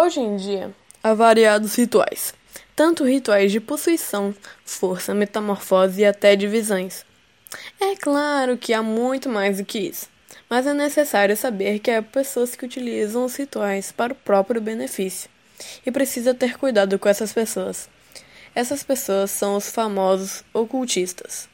Hoje em dia, há variados rituais, tanto rituais de possuição, força, metamorfose e até divisões. É claro que há muito mais do que isso, mas é necessário saber que há pessoas que utilizam os rituais para o próprio benefício e precisa ter cuidado com essas pessoas. Essas pessoas são os famosos ocultistas.